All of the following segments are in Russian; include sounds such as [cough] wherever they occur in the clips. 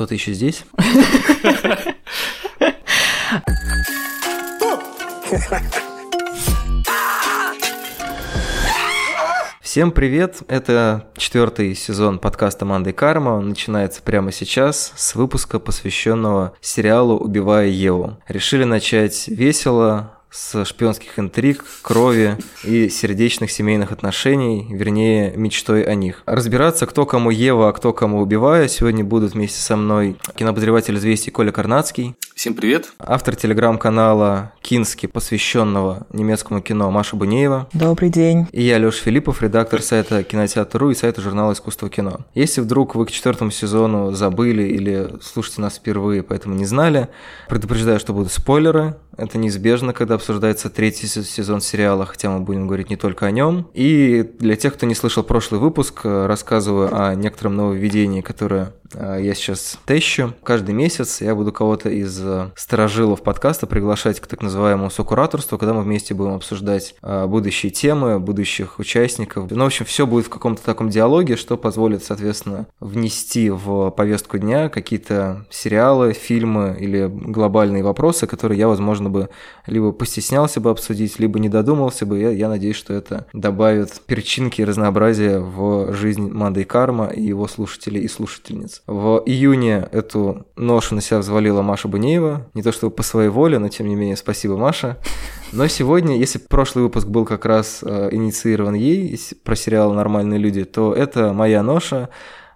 Кто-то еще здесь? Всем привет! Это четвертый сезон подкаста «Манда карма». Он начинается прямо сейчас с выпуска, посвященного сериалу «Убивая Еву». Решили начать весело, с шпионских интриг, крови и сердечных семейных отношений, вернее, мечтой о них. Разбираться, кто кому Ева, а кто кому убивая, сегодня будут вместе со мной кинообозреватель известий Коля Карнацкий. Всем привет. Автор телеграм-канала Кински, посвященного немецкому кино Маша Бунеева. Добрый день. И я, Лёша Филиппов, редактор сайта Кинотеатр.ру и сайта журнала Искусство кино. Если вдруг вы к четвертому сезону забыли или слушаете нас впервые, поэтому не знали, предупреждаю, что будут спойлеры. Это неизбежно, когда обсуждается третий сезон сериала, хотя мы будем говорить не только о нем. И для тех, кто не слышал прошлый выпуск, рассказываю о некотором нововведении, которое я сейчас тещу. Каждый месяц я буду кого-то из э, сторожилов подкаста приглашать к так называемому сокураторству, когда мы вместе будем обсуждать а, будущие темы, будущих участников. Ну, в общем, все будет в каком-то таком диалоге, что позволит, соответственно, внести в повестку дня какие-то сериалы, фильмы или глобальные вопросы, которые я, возможно, бы либо постеснялся бы обсудить, либо не додумался бы. Я, я надеюсь, что это добавит перчинки и разнообразия в жизнь Манда и Карма и его слушателей и слушательниц. В июне эту ношу на себя взвалила Маша Бунеева. Не то чтобы по своей воле, но тем не менее спасибо, Маша. Но сегодня, если прошлый выпуск был как раз э, инициирован ей про сериал «Нормальные люди», то это моя ноша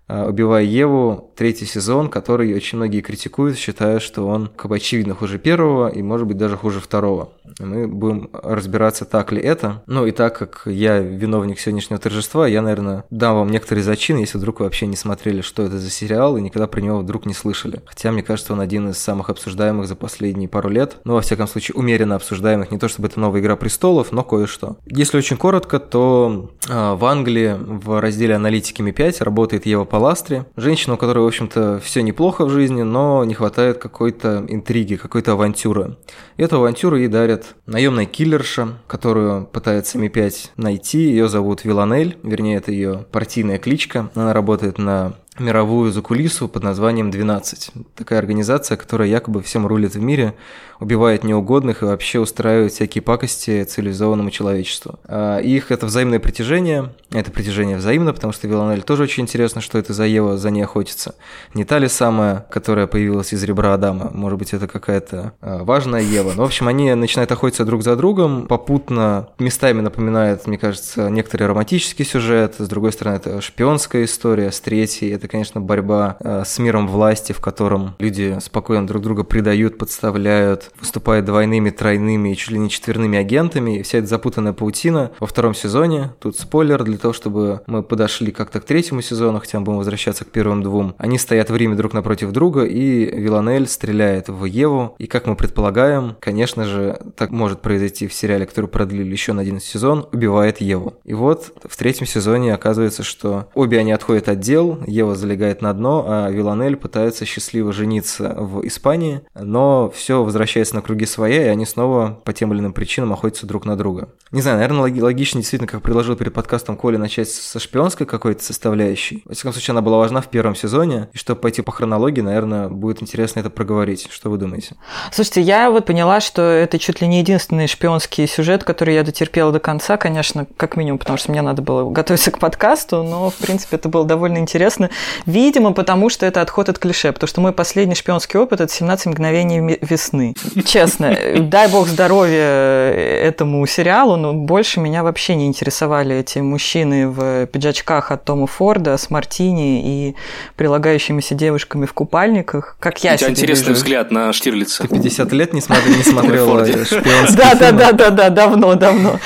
э, «Убивая Еву», третий сезон, который очень многие критикуют, считая, что он как бы очевидно хуже первого и, может быть, даже хуже второго. Мы будем разбираться, так ли это. Ну и так как я виновник сегодняшнего торжества, я, наверное, дам вам некоторые зачины, если вдруг вы вообще не смотрели, что это за сериал, и никогда про него вдруг не слышали. Хотя, мне кажется, он один из самых обсуждаемых за последние пару лет. Ну, во всяком случае, умеренно обсуждаемых. Не то чтобы это новая «Игра престолов», но кое-что. Если очень коротко, то э, в Англии в разделе аналитики Ми-5 работает Ева Паластри, женщина, у которой, в общем-то, все неплохо в жизни, но не хватает какой-то интриги, какой-то авантюры. И эту авантюру ей дарят наемная киллерша, которую пытается Ми-5 найти. Ее зовут Виланель, вернее, это ее партийная кличка. Она работает на мировую закулису под названием «12». Такая организация, которая якобы всем рулит в мире, убивает неугодных и вообще устраивает всякие пакости цивилизованному человечеству. А их это взаимное притяжение, это притяжение взаимно, потому что Виланель тоже очень интересно, что это за Ева за ней охотится. Не та ли самая, которая появилась из ребра Адама? Может быть, это какая-то а, важная Ева. Но, в общем, они начинают охотиться друг за другом, попутно местами напоминает, мне кажется, некоторый романтический сюжет, с другой стороны, это шпионская история, с третьей, это, конечно, борьба а, с миром власти, в котором люди спокойно друг друга предают, подставляют, выступает двойными, тройными и чуть ли не четверными агентами, и вся эта запутанная паутина во втором сезоне. Тут спойлер для того, чтобы мы подошли как-то к третьему сезону, хотя мы будем возвращаться к первым двум. Они стоят в Риме друг напротив друга, и Виланель стреляет в Еву, и, как мы предполагаем, конечно же, так может произойти в сериале, который продлили еще на один сезон, убивает Еву. И вот в третьем сезоне оказывается, что обе они отходят от дел, Ева залегает на дно, а Виланель пытается счастливо жениться в Испании, но все возвращается на круги своя, и они снова по тем или иным причинам охотятся друг на друга. Не знаю, наверное, логично действительно, как предложил перед подкастом Коля, начать со шпионской какой-то составляющей. Во всяком случае, она была важна в первом сезоне, и чтобы пойти по хронологии, наверное, будет интересно это проговорить. Что вы думаете? Слушайте, я вот поняла, что это чуть ли не единственный шпионский сюжет, который я дотерпела до конца, конечно, как минимум, потому что мне надо было готовиться к подкасту, но, в принципе, это было довольно интересно. Видимо, потому что это отход от клише, потому что мой последний шпионский опыт – это «17 мгновений весны». Честно, дай бог здоровья этому сериалу, но больше меня вообще не интересовали эти мужчины в пиджачках от Тома Форда с мартини и прилагающимися девушками в купальниках, как я У тебя интересный вижу. взгляд на Штирлица. Ты 50 лет не, смотри, не смотрела шпионские Да, да, да, да, да, давно, давно.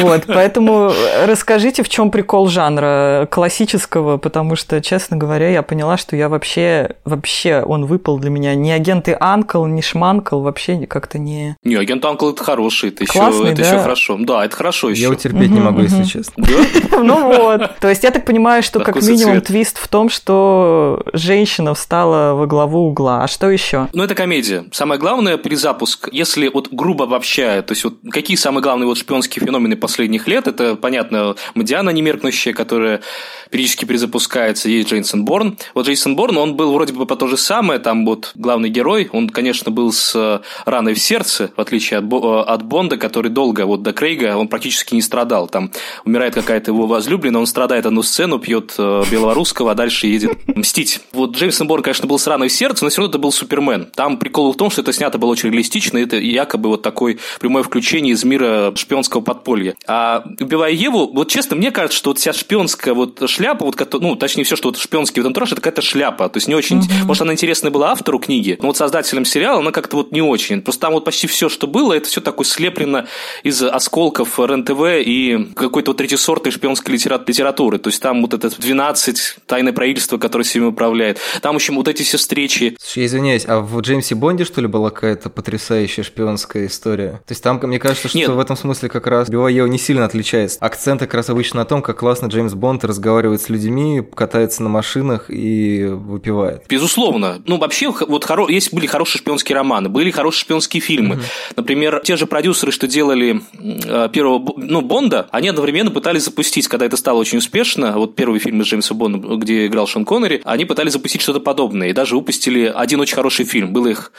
Вот, поэтому расскажите, в чем прикол жанра классического, потому что, честно говоря, я поняла, что я вообще, вообще он выпал для меня не агенты Анкл, не Шманкл, вообще вообще как-то не... Не, агент Анкл это хороший, это, Классный, еще, это да? еще хорошо. Да, это хорошо еще. Я его терпеть не могу, если честно. [laughs] Ну вот. То есть я так понимаю, что как минимум твист в том, что женщина встала во главу угла. А что еще? Ну, это комедия. Самое главное, перезапуск, если вот грубо обобщая, то есть вот какие самые главные вот шпионские феномены последних лет, это, понятно, Мадиана немеркнущая, которая периодически перезапускается, есть Джейн Джейсон Борн. Вот Джейсон Борн, он был вроде бы по то же самое, там вот главный герой, он, конечно, был с раной в сердце, в отличие от, от Бонда, который долго, вот до Крейга, он практически не страдал. Там умирает какая-то его возлюбленная, он страдает одну сцену, пьет белорусского, а дальше едет мстить. Вот Джейсон Борн, конечно, был с раной в сердце, но все равно это был Супермен. Там прикол в том, что это снято было очень реалистично, это якобы вот такой прямое включение из мира шпионского подполья. А убивая Еву, вот честно, мне кажется, что вот вся шпионская вот шляпа, вот, ну, точнее, все, что вот шпионский в этом это какая-то шляпа. То есть не очень. Mm-hmm. Может, она интересная была автору книги, но вот создателям сериала она как-то вот не очень. Просто там вот почти все, что было, это все такое слеплено из осколков РЕН-ТВ и какой-то вот третьесортной шпионской литературы. То есть там вот это 12 тайное правительство, которое всеми управляет. Там, в общем, вот эти все встречи. Слушай, я извиняюсь, а в Джеймсе Бонде, что ли, была какая-то потрясающая шпионская история? То есть там, мне кажется, что Нет. в этом смысле как раз Био не сильно отличается. Акцент как раз обычно на том, как классно Джеймс Бонд разговаривает с людьми, катается на машинах и выпивает. Безусловно. Ну, вообще, вот хоро... есть были хорошие шпионские романы, были хорошие шпионские фильмы. Угу. Например, те же продюсеры, что делали э, первого ну, Бонда, они одновременно пытались запустить, когда это стало очень успешно, вот первый фильм из Джеймса Бонда, где играл Шон Коннери, они пытались запустить что-то подобное. И даже выпустили один очень хороший фильм. Было их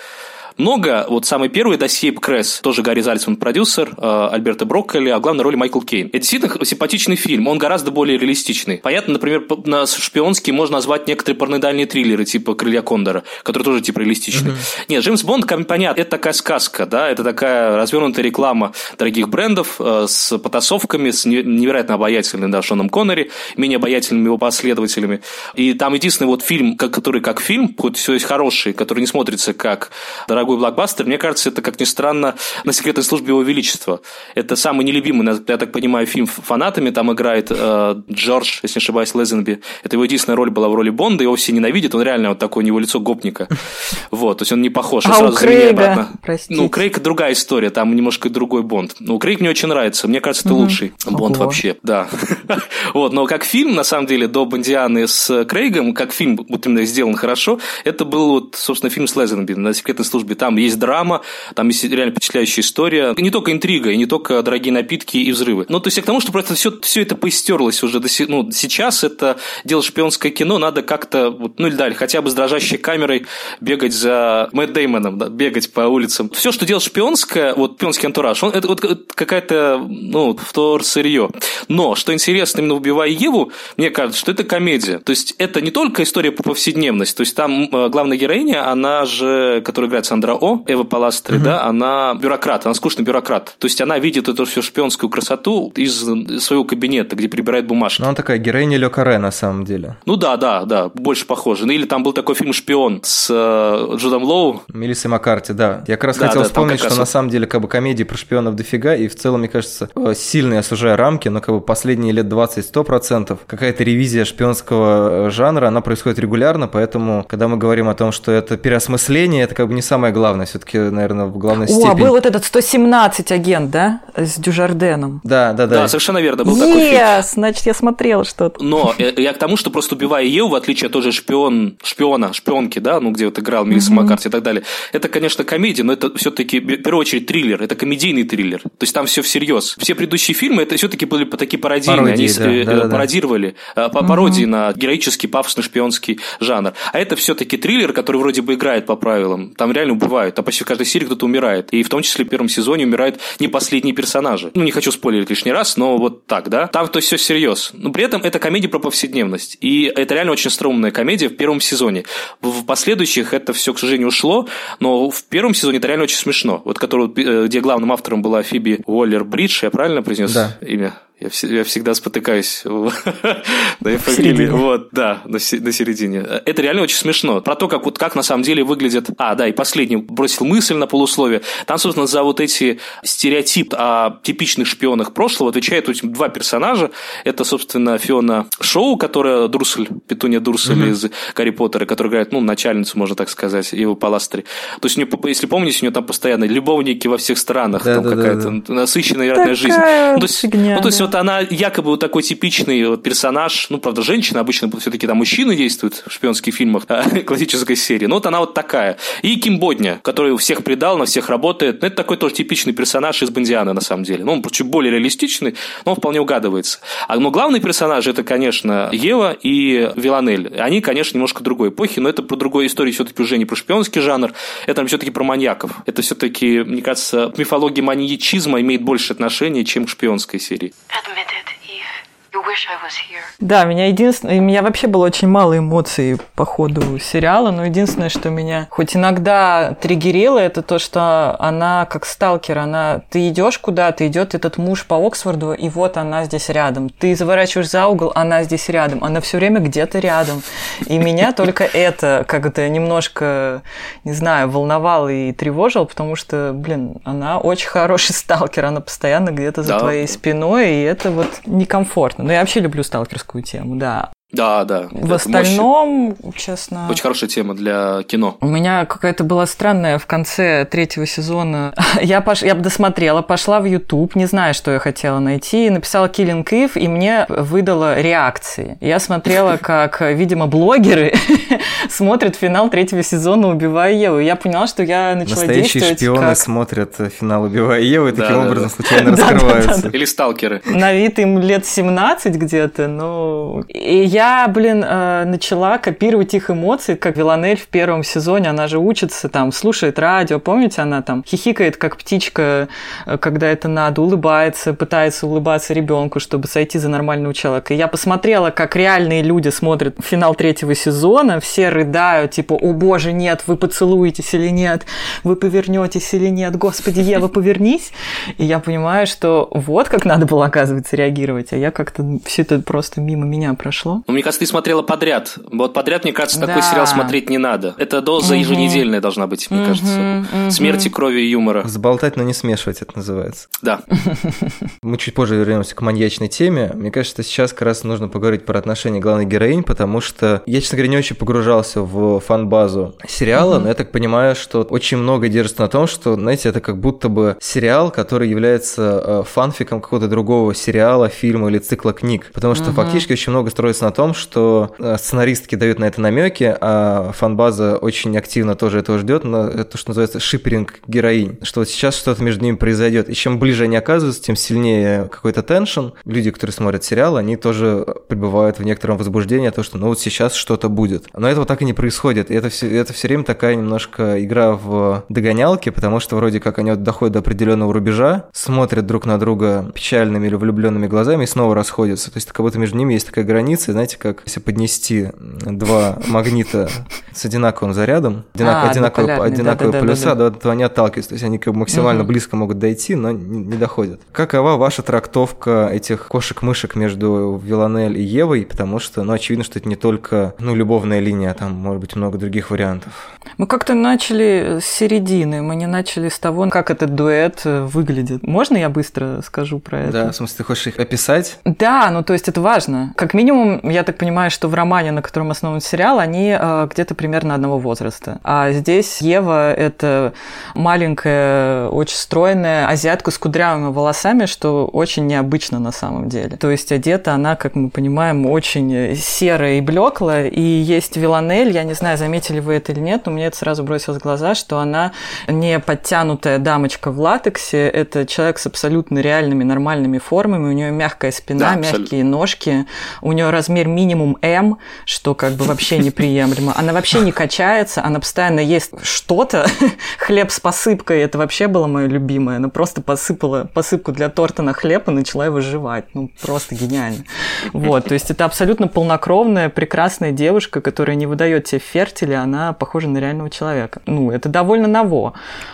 много. Вот самый первый Сейп Кресс, тоже Гарри Зальцман продюсер, э, Альберта Брокколи, а главной роли Майкл Кейн. Это действительно симпатичный фильм, он гораздо более реалистичный. Понятно, например, на шпионский можно назвать некоторые параноидальные триллеры, типа «Крылья Кондора», которые тоже типа реалистичны. Mm-hmm. Нет, Джеймс Бонд, понятно, это такая сказка, да, это такая развернутая реклама дорогих брендов э, с потасовками, с невероятно обаятельным, да, Шоном Коннери, менее обаятельными его последователями. И там единственный вот фильм, который как фильм, хоть все есть хороший, который не смотрится как дорогой дорогой блокбастер, мне кажется, это, как ни странно, на секретной службе Его Величества. Это самый нелюбимый, я так понимаю, фильм фанатами. Там играет э, Джордж, если не ошибаюсь, Лезенби. Это его единственная роль была в роли Бонда, его все ненавидят, он реально вот такой, у него лицо гопника. [laughs] Вот, то есть он не похож. А сразу у Крейга. Ну, у Крейга другая история, там немножко другой Бонд. Ну, Крейг мне очень нравится, мне кажется, это угу. лучший Бонд Ого. вообще, да. [laughs] вот, но как фильм, на самом деле, до Бондианы с Крейгом, как фильм вот именно сделан хорошо, это был, вот, собственно, фильм с Лезенби на секретной службе там есть драма, там есть реально впечатляющая история. Не только интрига, и не только дорогие напитки и взрывы. Ну, то есть, к тому, что просто все, все это поистерлось уже. До, ну, сейчас это дело шпионское кино, надо как-то, вот, ну далее, хотя бы с дрожащей камерой бегать за Мэтт Деймоном, да, бегать по улицам. Все, что делает шпионское, вот шпионский антураж, он, это вот какая-то, ну, втор сырье. Но, что интересно, именно «Убивая Еву», мне кажется, что это комедия. То есть, это не только история по повседневности. То есть, там э, главная героиня, она же, которая играет Сандра О, Эва Паластри, угу. да, она бюрократ, она скучный бюрократ. То есть она видит эту всю шпионскую красоту из своего кабинета, где прибирает бумажки. Ну, она такая героиня Ле Каре, на самом деле. Ну да, да, да, больше похоже. Ну, или там был такой фильм «Шпион» с э, Джудом Лоу. Мелиссой Маккарти, да. Я как раз да, хотел да, вспомнить, что раз... на самом деле как бы комедии про шпионов дофига, и в целом, мне кажется, э, сильно я сужаю рамки, но как бы последние лет 20-100% какая-то ревизия шпионского э, жанра, она происходит регулярно, поэтому, когда мы говорим о том, что это переосмысление, это как бы не самое главное все-таки, наверное, в главной О, степени. О, был вот этот 117 агент, да, с Дюжарденом. Да, да, да. Да, совершенно верно, был yes, такой фильм. значит, я смотрела что-то. Но э, я к тому, что просто убивая Еву, в отличие от тоже шпион, шпиона, шпионки, да, ну, где вот играл Мелисса mm-hmm. Маккарти и так далее, это, конечно, комедия, но это все-таки, в первую очередь, триллер, это комедийный триллер. То есть там все всерьез. Все предыдущие фильмы, это все-таки были такие пародийные, пародии, они да, э, да, да, пародировали, да. по пародии mm-hmm. на героический, пафосный шпионский жанр. А это все-таки триллер, который вроде бы играет по правилам. Там реально убивают. А почти в каждой серии кто-то умирает. И в том числе в первом сезоне умирают не последние персонажи. Ну, не хочу спойлерить лишний раз, но вот так, да. Там то есть все серьез. Но при этом это комедия про повседневность. И это реально очень стрёмная комедия в первом сезоне. В последующих это все, к сожалению, ушло, но в первом сезоне это реально очень смешно. Вот который, э, где главным автором была Фиби Уоллер Бридж, я правильно произнес да. имя? Я, я всегда спотыкаюсь [laughs] на фамилии. Вот, да, на, на середине. Это реально очень смешно. Про то, как, вот, как на самом деле выглядят... А, да, и последний бросил мысль на полусловие. Там, собственно, за вот эти стереотипы о типичных шпионах прошлого отвечают два персонажа. Это, собственно, Фиона Шоу, которая Дурсель, Петуния Дурсель mm-hmm. из Гарри Поттера, которая играет, ну, начальницу, можно так сказать, его паластри. То есть, у нее, если помните, у нее там постоянно любовники во всех странах, да, там да, какая-то да, да. насыщенная, вероятная жизнь. Ну, то есть, ну, то есть вот она якобы вот такой типичный вот персонаж, ну, правда, женщина, обычно все-таки там мужчины действуют в шпионских фильмах [laughs] классической серии, но вот она вот такая. И Ким Бодня, который всех предал, на всех работает, ну, это такой тоже типичный персонаж из Бондиана, на самом деле. Ну, он чуть более реалистичный, но он вполне угадывается. А, но главный персонаж это, конечно, Ева и Виланель. Они, конечно, немножко другой эпохи, но это про другую историю все-таки уже не про шпионский жанр, это все-таки про маньяков. Это все-таки, мне кажется, мифология маньячизма имеет больше отношения, чем к шпионской серии. admitted Да, меня единственное, у меня вообще было очень мало эмоций по ходу сериала, но единственное, что меня хоть иногда триггерило, это то, что она как сталкер, она, ты идешь куда-то, идет этот муж по Оксфорду, и вот она здесь рядом. Ты заворачиваешь за угол, она здесь рядом, она все время где-то рядом. И меня только это как-то немножко, не знаю, волновало и тревожило, потому что, блин, она очень хороший сталкер, она постоянно где-то за да. твоей спиной, и это вот некомфортно. Но я вообще люблю сталкерскую тему, да. Да, да. В остальном, мощь. честно... Очень хорошая тема для кино. У меня какая-то была странная в конце третьего сезона. [laughs] я, пош... я досмотрела, пошла в YouTube, не знаю, что я хотела найти, написала Killing Eve, и мне выдала реакции. Я смотрела, [laughs] как, видимо, блогеры [laughs] смотрят финал третьего сезона «Убивая Еву». я поняла, что я начала Настоящие действовать шпионы как... смотрят финал «Убивая Еву» и таким да, образом да, случайно раскрываются. Или сталкеры. На вид им лет 17 где-то, но... И я, блин, э, начала копировать их эмоции, как Виланель в первом сезоне, она же учится, там, слушает радио, помните, она там хихикает, как птичка, э, когда это надо, улыбается, пытается улыбаться ребенку, чтобы сойти за нормального человека. И я посмотрела, как реальные люди смотрят финал третьего сезона, все рыдают, типа, о боже, нет, вы поцелуетесь или нет, вы повернетесь или нет, господи, Ева, повернись. И я понимаю, что вот как надо было, оказывается, реагировать, а я как-то все это просто мимо меня прошло. Ну, мне кажется, ты смотрела подряд. Вот подряд, мне кажется, такой да. сериал смотреть не надо. Это доза угу. еженедельная должна быть, мне угу, кажется. Угу. Смерти, крови и юмора. Заболтать, но не смешивать, это называется. Да. [laughs] Мы чуть позже вернемся к маньячной теме. Мне кажется, сейчас как раз нужно поговорить про отношения главной героинь, потому что я, честно говоря, не очень погружался в фан-базу сериала, но я так понимаю, что очень много держится на том, что, знаете, это как будто бы сериал, который является э, фанфиком какого-то другого сериала, фильма или цикла книг. Потому что фактически очень много строится на том, что э, сценаристки дают на это намеки, а фанбаза очень активно тоже этого ждет, но это то, что называется шиперинг героинь, что вот сейчас что-то между ними произойдет. И чем ближе они оказываются, тем сильнее какой-то теншн. Люди, которые смотрят сериал, они тоже пребывают в некотором возбуждении, то, что ну вот сейчас что-то будет. Но этого так и не происходит. И это все, это все время такая немножко игра в догонялки, потому что вроде как они вот доходят до определенного рубежа, смотрят друг на друга печальными или влюбленными глазами и снова расходятся. То есть как будто между ними есть такая граница, знаете, знаете, как если поднести два магнита с одинаковым зарядом, одинак, а, одинаковые, одинаковые да, полюса, да, да, да. то они отталкиваются. То есть они как бы максимально угу. близко могут дойти, но не, не доходят. Какова ваша трактовка этих кошек-мышек между Виланель и Евой? Потому что, ну, очевидно, что это не только, ну, любовная линия, а там может быть много других вариантов. Мы как-то начали с середины, мы не начали с того, как этот дуэт выглядит. Можно я быстро скажу про это? Да, в смысле, ты хочешь их описать? Да, ну, то есть это важно. Как минимум, я так понимаю, что в романе, на котором основан сериал, они э, где-то примерно одного возраста. А здесь Ева – это маленькая, очень стройная азиатка с кудрявыми волосами, что очень необычно на самом деле. То есть одета она, как мы понимаем, очень серая и блеклая. И есть Виланель, я не знаю, заметили вы это или нет, но мне это сразу бросилось в глаза, что она не подтянутая дамочка в латексе, это человек с абсолютно реальными нормальными формами, у нее мягкая спина, да, мягкие ножки, у нее размер минимум М, что как бы вообще неприемлемо. Она вообще не качается, она постоянно ест что-то. [laughs] Хлеб с посыпкой, это вообще было мое любимое. Она просто посыпала посыпку для торта на хлеб и начала его жевать. Ну, просто гениально. Вот, то есть это абсолютно полнокровная, прекрасная девушка, которая не выдает себе фертили, она похожа на реального человека. Ну, это довольно ново.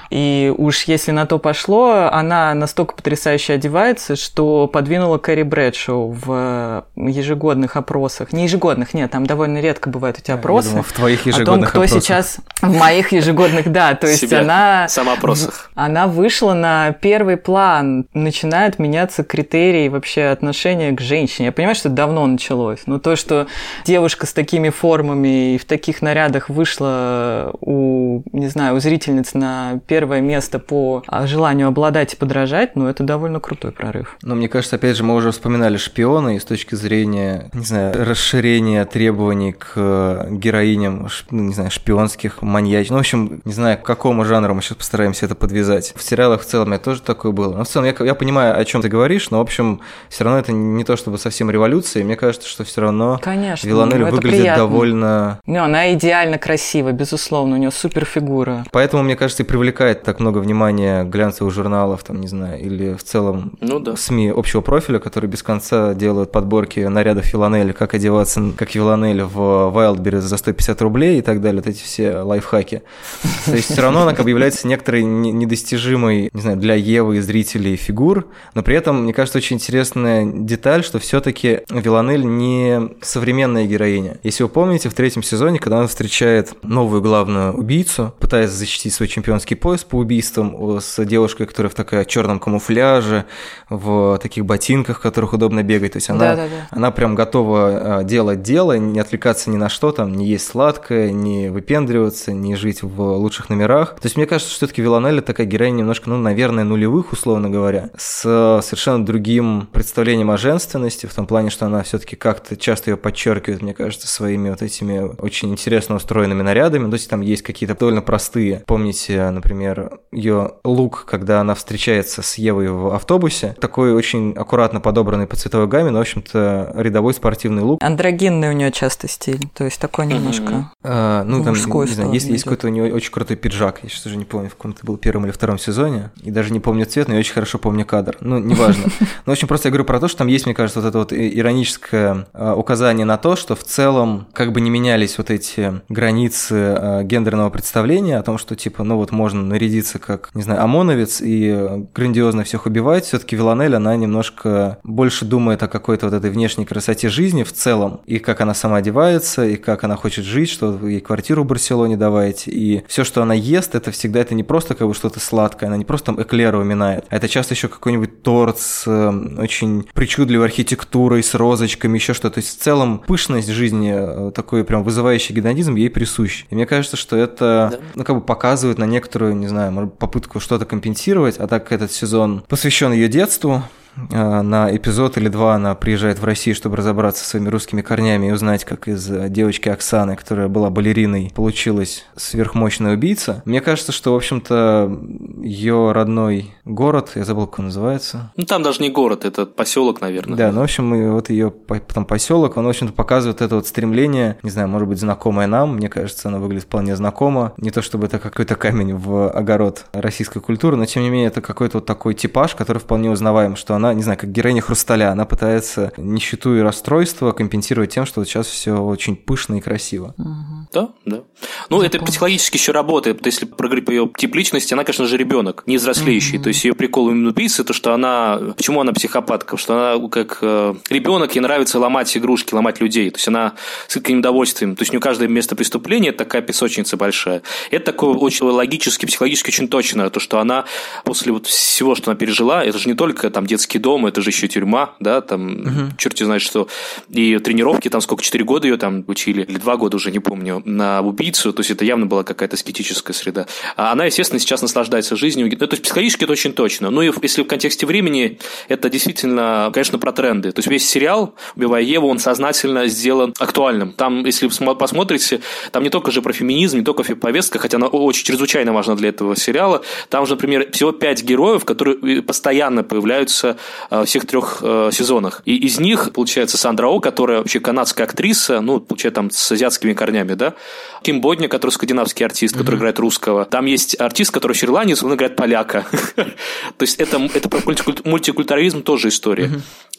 И уж если на то пошло, она настолько потрясающе одевается, что подвинула Кэрри Брэдшоу в ежегодных опросах опросах, не ежегодных, нет, там довольно редко бывают эти опросы. Я думал, в твоих ежегодных О том, кто опросах. сейчас... В моих ежегодных, да. То есть Себя. она... Самоопросах. Она вышла на первый план. Начинают меняться критерии вообще отношения к женщине. Я понимаю, что это давно началось. Но то, что девушка с такими формами и в таких нарядах вышла у, не знаю, у зрительниц на первое место по желанию обладать и подражать, ну, это довольно крутой прорыв. Но мне кажется, опять же, мы уже вспоминали шпиона, и с точки зрения, не знаю, расширения требований к героиням, ш- ну, не знаю, шпионских, маньяч. Ну, в общем, не знаю, к какому жанру мы сейчас постараемся это подвязать. В сериалах в целом это тоже такое было. Но в целом я, я понимаю, о чем ты говоришь, но, в общем, все равно это не то чтобы совсем революция. и Мне кажется, что все равно Конечно. Виланель ну, выглядит приятно. довольно... Ну, она идеально красива, безусловно, у нее супер фигура. Поэтому, мне кажется, и привлекает так много внимания глянцевых журналов, там, не знаю, или в целом Ну да. СМИ общего профиля, которые без конца делают подборки нарядов Филанели, как одеваться как Филанель в Wildberries за 150 рублей и так далее, вот эти все лайфхаки. То есть все равно она как бы является некоторой не- недостижимой, не знаю, для Евы и зрителей фигур, но при этом, мне кажется, очень интересная деталь, что все-таки Виланель не современная героиня. Если вы помните, в третьем сезоне, когда она встречает новую главную убийцу, пытаясь защитить свой чемпионский пояс по убийствам с девушкой, которая в такая черном камуфляже, в таких ботинках, в которых удобно бегать. То есть она, Да-да-да. она прям готова а, делать дело, не отвлекаться ни на что, там, не есть сладкое, не выпендриваться, не жить в лучших номерах. То есть мне кажется, что все-таки Виланелли такая героиня немножко, ну, наверное, нулевых, условно говоря, с совершенно другим представлением о женственности, в том плане, что она все-таки как-то часто ее подчеркивает, мне кажется, своими вот этими очень интересно устроенными нарядами. То есть там есть какие-то довольно простые. Помните, например, ее лук, когда она встречается с Евой в автобусе, такой очень аккуратно подобранный по цветовой гамме, но, в общем-то, рядовой спортивный лук. Андрогинный у нее часто стиль, то есть такой немножко. А, ну, там, не знаю, есть, есть какой-то у него очень крутой пиджак. Я сейчас уже не помню, в каком это был первом или втором сезоне. И даже не помню цвет, но я очень хорошо помню кадр. Ну, неважно. [laughs] Но, в общем, просто я говорю про то, что там есть, мне кажется, вот это вот ироническое а, указание на то, что в целом как бы не менялись вот эти границы а, гендерного представления о том, что, типа, ну вот можно нарядиться как, не знаю, ОМОНовец и грандиозно всех убивать. Все-таки Виланель, она немножко больше думает о какой-то вот этой внешней красоте жизни в целом, и как она сама одевается, и как она хочет жить, что ей квартиру в Барселоне давайте, и все, что она ест, это всегда это не просто как бы что-то сладкое, она не просто там эклеры уминает, а это часто еще какой-нибудь торт с э, очень причудливой архитектурой, с розочками, еще что-то. То есть в целом пышность жизни, э, такой прям вызывающий гедонизм ей присущ. И мне кажется, что это, Да. ну, как бы показывает на некоторую, не знаю, попытку что-то компенсировать, а так этот сезон посвящен ее детству, на эпизод или два она приезжает в Россию, чтобы разобраться со своими русскими корнями и узнать, как из э, девочки Оксаны, которая была балериной, получилась сверхмощная убийца. Мне кажется, что, в общем-то, ее родной город, я забыл, как он называется, Ну там даже не город, это поселок, наверное. да, ну, в общем, и вот ее потом поселок, он, в общем-то, показывает это вот стремление, не знаю, может быть, знакомое нам, мне кажется, оно выглядит вполне знакомо. Не то чтобы это какой-то камень в огород российской культуры, но, тем не менее, это какой-то вот такой типаж, который вполне узнаваем, что она, не знаю, как героиня хрусталя, она пытается нищету и расстройство компенсировать тем, что вот сейчас все очень пышно и красиво. Да, да. Ну, это психологически еще работает. То есть, Если проговорить по ее тип личности, она, конечно же, ребенок, не взрослеющий. То есть ее прикол именно убийцы, то что она. Почему она психопатка? Что она как ребенок, ей нравится ломать игрушки, ломать людей. То есть она с каким удовольствием. То есть у нее каждое место преступления это такая песочница большая. Это такое очень логически, психологически очень точно, то, что она после вот всего, что она пережила, это же не только там детский дом, это же еще тюрьма, да, там черти знает что. И тренировки, там сколько, 4 года ее там учили, или 2 года уже, не помню, на убийцу, то есть это явно была какая-то аскетическая среда. А она, естественно, сейчас наслаждается жизнью. Ну, то есть психологически это очень точно. Ну и если в контексте времени, это действительно, конечно, про тренды. То есть весь сериал «Убивая Еву», он сознательно сделан актуальным. Там, если смо- посмотрите, там не только же про феминизм, не только повестка, хотя она очень чрезвычайно важна для этого сериала. Там же, например, всего пять героев, которые э, постоянно появляются всех трех э, сезонах. И из них, получается, Сандра О, которая вообще канадская актриса, ну, получается, там с азиатскими корнями, да. Ким Бодня, который скандинавский артист, который играет русского. Там есть артист, который шри-ланец, он играет поляка. [laughs] То есть это, это про мультикуль- мультикультурализм тоже история.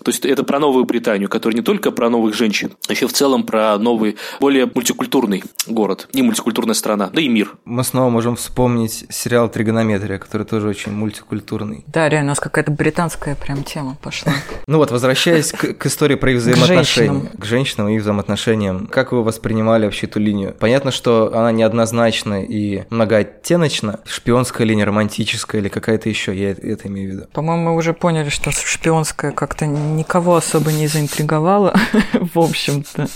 То есть это про новую Британию, которая не только про новых женщин, а еще в целом про новый, более мультикультурный город. Не мультикультурная страна, да и мир. Мы снова можем вспомнить сериал «Тригонометрия», который тоже очень мультикультурный. Да, реально, у нас какая-то британская прям прям тема пошла. Ну вот, возвращаясь к, к истории про их взаимоотношения, к женщинам и их взаимоотношениям, как вы воспринимали вообще эту линию? Понятно, что она неоднозначна и многооттеночна. Шпионская линия, романтическая или какая-то еще, я это имею в виду. По-моему, мы уже поняли, что шпионская как-то никого особо не заинтриговала, [laughs] в общем-то.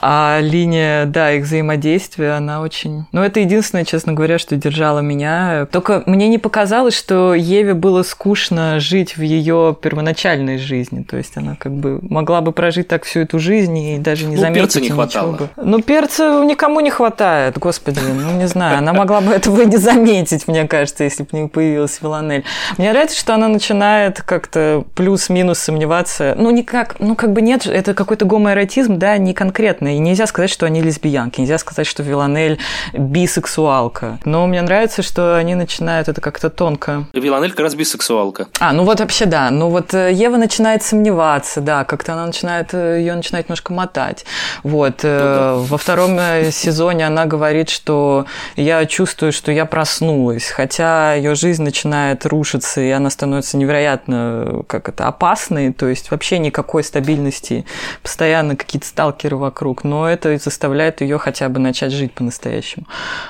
А линия, да, их взаимодействия, она очень... Ну, это единственное, честно говоря, что держало меня. Только мне не показалось, что Еве было скучно жить в ее первоначальной жизни. То есть она как бы могла бы прожить так всю эту жизнь и даже не ну, заметить перца не хватало. Бы. Ну, перца никому не хватает, господи, ну не знаю. Она могла бы этого не заметить, мне кажется, если бы не появилась Виланель. Мне нравится, что она начинает как-то плюс-минус сомневаться. Ну, никак, ну как бы нет, это какой-то гомоэротизм, да, не конкретно. И нельзя сказать, что они лесбиянки, нельзя сказать, что Виланель бисексуалка. Но мне нравится, что они начинают это как-то тонко. Виланель как раз бисексуалка. А, ну вот вообще да. Ну вот э, Ева начинает сомневаться, да, как-то она начинает, э, ее начинает немножко мотать. Вот. Э, ну, Во втором сезоне она говорит, что я чувствую, что я проснулась, хотя ее жизнь начинает рушиться, и она становится невероятно, как это, опасной, то есть вообще никакой стабильности, постоянно какие-то сталкеры вокруг, но это заставляет ее хотя бы начать жить по-настоящему.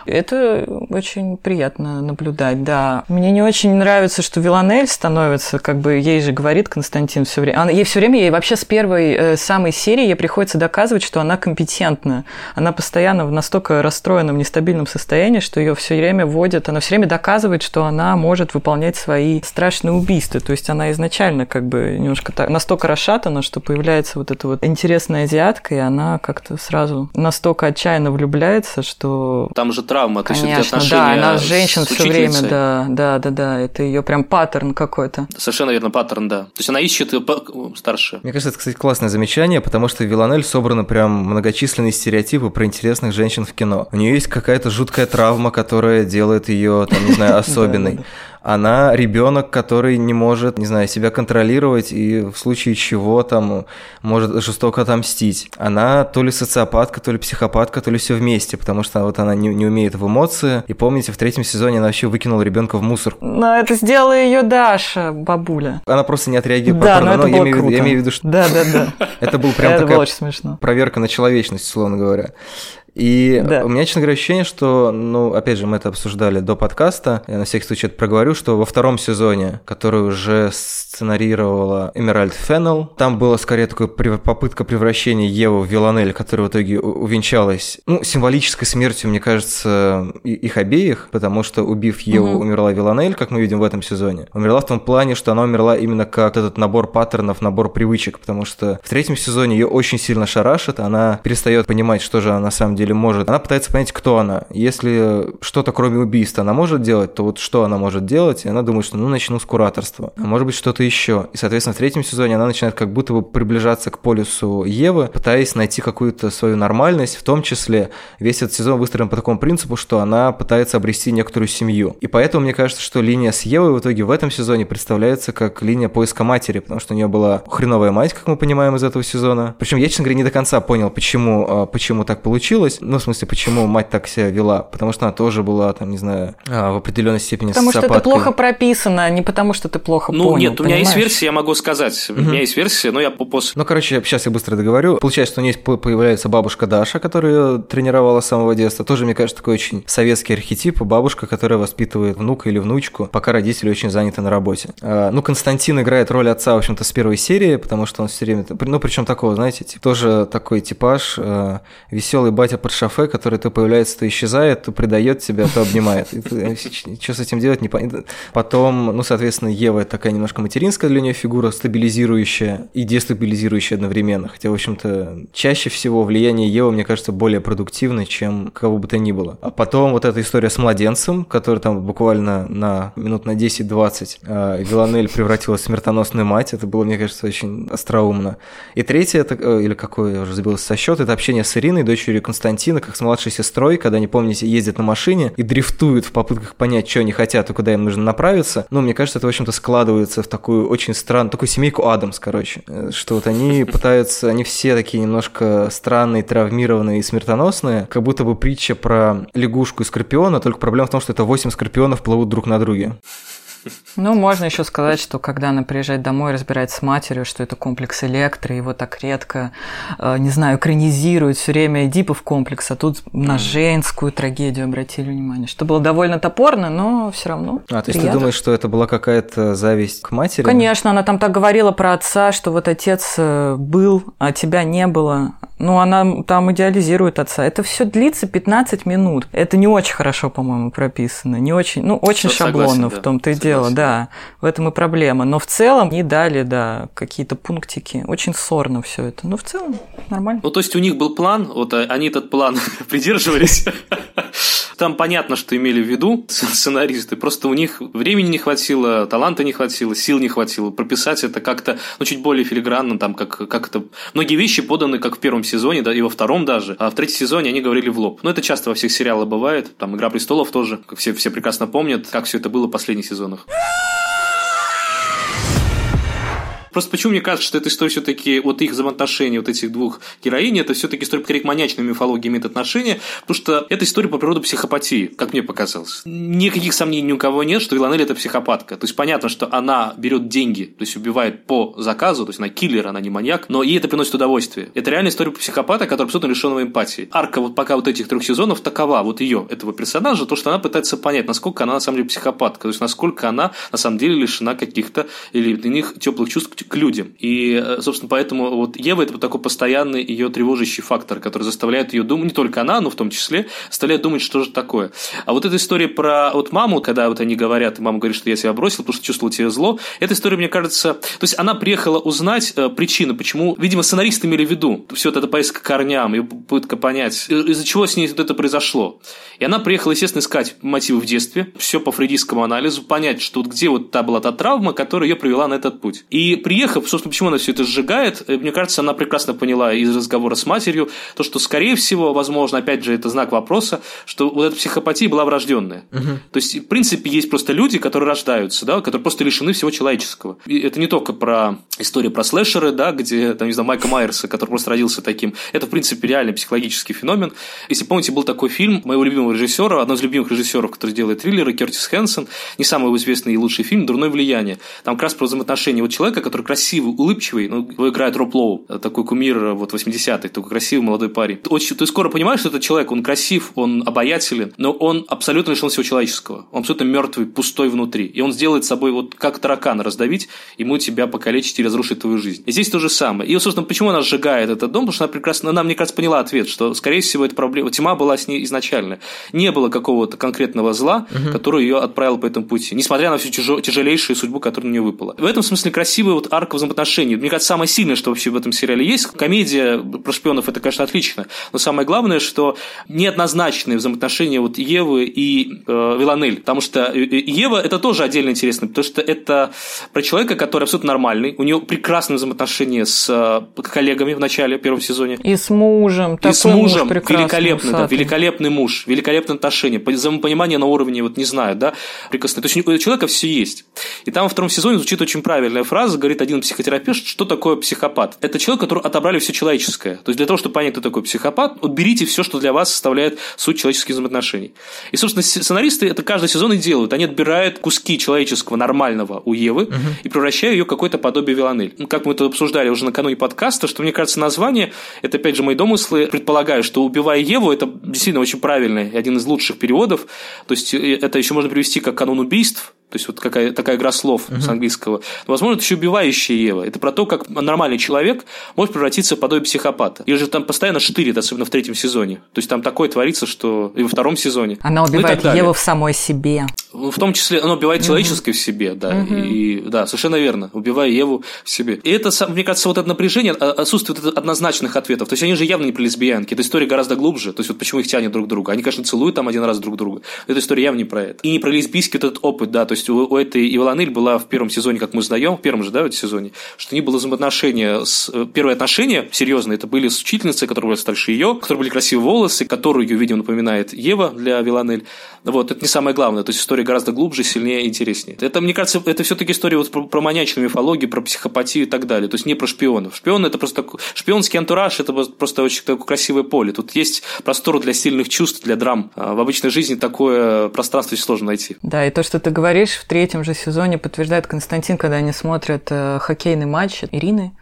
Это очень приятно наблюдать, да. Мне не очень нравится, что Виланель становится, как бы ей же говорит Константин все время. Она, ей все время, ей вообще с первой э, самой серии ей приходится доказывать, что она компетентна. Она постоянно в настолько расстроенном, нестабильном состоянии, что ее все время вводят, она все время доказывает, что она может выполнять свои страшные убийства. То есть она изначально как бы немножко так, настолько расшатана, что появляется вот эта вот интересная азиатка, и она как-то сразу настолько отчаянно влюбляется, что... Там же травма, то Конечно, есть отношения да, она женщин все время, да, да, да, да, это ее прям паттерн какой-то. Совершенно верно, паттерн, да. То есть она ищет старше. Мне кажется, это, кстати, классное замечание, потому что Виланель собраны прям многочисленные стереотипы про интересных женщин в кино. У нее есть какая-то жуткая травма, которая делает ее, там, не знаю, [laughs] особенной она ребенок, который не может, не знаю, себя контролировать и в случае чего там может жестоко отомстить. Она то ли социопатка, то ли психопатка, то ли все вместе, потому что вот она не, не умеет в эмоции. И помните, в третьем сезоне она вообще выкинула ребенка в мусор. Но это сделала ее Даша, бабуля. Она просто не отреагировала. Да, но это было я, имею, я имею в виду, что... Да, да, да. [laughs] Это был прям такая проверка на человечность, условно говоря. И да. у меня, честно говоря, ощущение, что, ну, опять же, мы это обсуждали до подкаста, я на всякий случай это проговорю, что во втором сезоне, который уже сценарировала Эмеральд Феннел, там была скорее такая попытка превращения Евы в Виланель, которая в итоге увенчалась, ну, символической смертью, мне кажется, их обеих, потому что, убив Еву, угу. умерла Виланель, как мы видим в этом сезоне. Умерла в том плане, что она умерла именно как этот набор паттернов, набор привычек, потому что в третьем сезоне ее очень сильно шарашит, она перестает понимать, что же она на самом деле деле может. Она пытается понять, кто она. Если что-то кроме убийства она может делать, то вот что она может делать? И она думает, что ну начну с кураторства. А может быть что-то еще. И, соответственно, в третьем сезоне она начинает как будто бы приближаться к полюсу Евы, пытаясь найти какую-то свою нормальность, в том числе весь этот сезон выстроен по такому принципу, что она пытается обрести некоторую семью. И поэтому мне кажется, что линия с Евой в итоге в этом сезоне представляется как линия поиска матери, потому что у нее была хреновая мать, как мы понимаем из этого сезона. Причем я, честно говоря, не до конца понял, почему, а, почему так получилось, случилось. Ну, в смысле, почему мать так себя вела? Потому что она тоже была, там, не знаю, а, в определенной степени Потому что это плохо прописано, а не потому что ты плохо ну, понял. Ну, нет, у меня есть версия, я могу сказать. Угу. У меня есть версия, но я после... Ну, короче, сейчас я быстро договорю. Получается, что у нее появляется бабушка Даша, которая тренировала с самого детства. Тоже, мне кажется, такой очень советский архетип. Бабушка, которая воспитывает внука или внучку, пока родители очень заняты на работе. А, ну, Константин играет роль отца, в общем-то, с первой серии, потому что он все время... Ну, причем такого, знаете, типа, тоже такой типаж, веселый батя под шофе, который то появляется, то исчезает, то предает тебя, то обнимает. И [laughs] что с этим делать, непонятно. Потом, ну, соответственно, Ева это такая немножко материнская для нее фигура, стабилизирующая и дестабилизирующая одновременно. Хотя, в общем-то, чаще всего влияние Евы, мне кажется, более продуктивно, чем кого бы то ни было. А потом вот эта история с младенцем, который там буквально на минут на 10-20 э, Виланель превратилась в смертоносную мать. Это было, мне кажется, очень остроумно. И третье, это, э, или какое, я уже забился со счета, это общение с Ириной, дочерью Константина, как с младшей сестрой, когда они, помните, ездят на машине и дрифтуют в попытках понять, что они хотят и куда им нужно направиться. Ну, мне кажется, это, в общем-то, складывается в такую очень странную, такую семейку Адамс, короче. Э, что вот они [laughs] пытаются, они все такие немножко странные, травмированные и смертоносные, как будто бы притча про лягушку и скорпиона, только проблема в том, что это 8 скорпионов плывут друг на друге. Ну, можно еще сказать, что когда она приезжает домой, разбирает с матерью, что это комплекс электро, его так редко, э, не знаю, экранизируют все время Эдипов комплекс, а тут на женскую трагедию обратили внимание, что было довольно топорно, но все равно. А, то есть приятно. ты думаешь, что это была какая-то зависть к матери? Конечно, она там так говорила про отца, что вот отец э, был, а тебя не было. Ну, она там идеализирует отца. Это все длится 15 минут. Это не очень хорошо, по-моему, прописано. Не очень, ну, очень Всё шаблонно согласен, в том-то и дело, да. В этом и проблема. Но в целом не дали, да, какие-то пунктики. Очень сорно все это. Но в целом нормально. Ну, то есть у них был план, вот они этот план [laughs] придерживались. Там понятно, что имели в виду [laughs] сценаристы. Просто у них времени не хватило, таланта не хватило, сил не хватило. Прописать это как-то, ну, чуть более филигранно, там, как, как это... Многие вещи поданы как в первом сезоне, да, и во втором даже. А в третьем сезоне они говорили в лоб. Но это часто во всех сериалах бывает. Там «Игра престолов» тоже, как все, все прекрасно помнят, как все это было в последних сезонах. Просто почему мне кажется, что эта история все-таки, вот их взаимоотношения вот этих двух героинь, это все-таки история к маньячной мифологии имеет отношение, потому что это история по природу психопатии, как мне показалось. Никаких сомнений ни у кого нет, что Виланель это психопатка. То есть понятно, что она берет деньги, то есть убивает по заказу, то есть она киллер, она не маньяк, но ей это приносит удовольствие. Это реальная история психопата, который абсолютно лишенного эмпатии. Арка вот пока вот этих трех сезонов такова, вот ее, этого персонажа, то, что она пытается понять, насколько она на самом деле психопатка, то есть насколько она на самом деле лишена каких-то или иных теплых чувств к людям. И, э, собственно, поэтому вот Ева – это вот такой постоянный ее тревожащий фактор, который заставляет ее думать, не только она, но в том числе, заставляет думать, что же такое. А вот эта история про вот маму, когда вот они говорят, и мама говорит, что я тебя бросил, потому что чувствовал тебе зло, эта история, мне кажется, то есть она приехала узнать э, причину, почему, видимо, сценаристы имели в виду все это поиск к корням, и попытка понять, из-за чего с ней вот это произошло. И она приехала, естественно, искать мотивы в детстве, все по фрейдистскому анализу, понять, что вот где вот та была та травма, которая ее привела на этот путь. И приехав, собственно, почему она все это сжигает, э, мне кажется, она прекрасно поняла из разговора с матерью, то, что, скорее всего, возможно, опять же, это знак вопроса, что вот эта психопатия была врожденная. Угу. То есть, в принципе, есть просто люди, которые рождаются, да, которые просто лишены всего человеческого. И это не только про историю про слэшеры, да, где, там, не знаю, Майка Майерса, который просто родился таким. Это, в принципе, реальный психологический феномен. Если помните, был такой фильм моего любимого режиссера, одного из любимых режиссеров, который делает триллеры, Кертис Хэнсон, не самый известный и лучший фильм «Дурное влияние». Там как раз про взаимоотношения вот человека, который красивый, улыбчивый, ну, его играет Роб Лоу, такой кумир вот 80-х, такой красивый молодой парень. Очень, ты скоро понимаешь, что этот человек, он красив, он обаятелен, но он абсолютно лишен всего человеческого. Он абсолютно мертвый, пустой внутри. И он сделает с собой вот как таракана раздавить, ему тебя покалечить и разрушить твою жизнь. И здесь то же самое. И, собственно, почему она сжигает этот дом? Потому что она прекрасно, она, мне кажется, поняла ответ, что, скорее всего, эта проблема, тьма была с ней изначально. Не было какого-то конкретного зла, угу. который ее отправил по этому пути, несмотря на всю тяжелейшую судьбу, которая на нее выпала. В этом смысле красивая вот арка взаимоотношений. Мне кажется, самое сильное, что вообще в этом сериале есть. Комедия про шпионов это, конечно, отлично. Но самое главное, что неоднозначные взаимоотношения вот Евы и э, Виланель. Потому что э, э, Ева это тоже отдельно интересно, потому что это про человека, который абсолютно нормальный. У него прекрасные взаимоотношения с э, коллегами в начале первого сезоне. И с мужем. И с мужем. Муж великолепный, да, великолепный муж, великолепные отношения, взаимопонимание на уровне, вот не знаю, да, прекрасно. То есть у человека все есть. И там во втором сезоне звучит очень правильная фраза, говорит один психотерапевт, что такое психопат. Это человек, который отобрали все человеческое. То есть для того, чтобы понять, кто такой психопат, вот берите все, что для вас составляет суть человеческих взаимоотношений. И, собственно, сценаристы это каждый сезон и делают. Они отбирают куски человеческого нормального у Евы угу. и превращают ее в какое-то подобие Виланель. Ну, как мы это обсуждали уже накануне подкаста, что, мне кажется, название, это, опять же, мои домыслы, предполагаю, что «Убивая Еву» это действительно очень правильный, один из лучших переводов. То есть э, это еще можно привести как канон убийств, то есть вот какая, такая игра слов uh-huh. с английского. Но, возможно, это еще убивающая Ева. Это про то, как нормальный человек может превратиться в подобие психопата. Ее же там постоянно штырит, особенно в третьем сезоне. То есть там такое творится, что и во втором сезоне. Она ну убивает ну, Еву в самой себе. Ну, в том числе, она убивает uh-huh. человеческое в себе, да. Uh-huh. И, да, совершенно верно. Убивая Еву в себе. И это, мне кажется, вот это напряжение, а, отсутствие однозначных ответов. То есть они же явно не про лесбиянки. Эта история гораздо глубже. То есть вот почему их тянет друг к другу. Они, конечно, целуют там один раз друг друга. Эта история явно не про это. И не про лесбийский вот этот опыт, да. То есть у, у этой Иваланель была в первом сезоне, как мы знаем, в первом же, да, в этом сезоне, что не было взаимоотношения с... Э, первые отношения серьезные, это были с учительницей, которая была старше ее, у которой были красивые волосы, которую, видимо, напоминает Ева для Виланель. Вот, это не самое главное. То есть история гораздо глубже, сильнее, интереснее. Это, мне кажется, это все-таки история вот про, про маньячную мифологию, про психопатию и так далее. То есть не про шпионов. Шпион это просто шпионский антураж, это просто очень такое красивое поле. Тут есть простор для сильных чувств, для драм. А в обычной жизни такое пространство очень сложно найти. Да, и то, что ты говоришь, в третьем же сезоне подтверждает Константин, когда они смотрят э, хоккейный матч Ирины.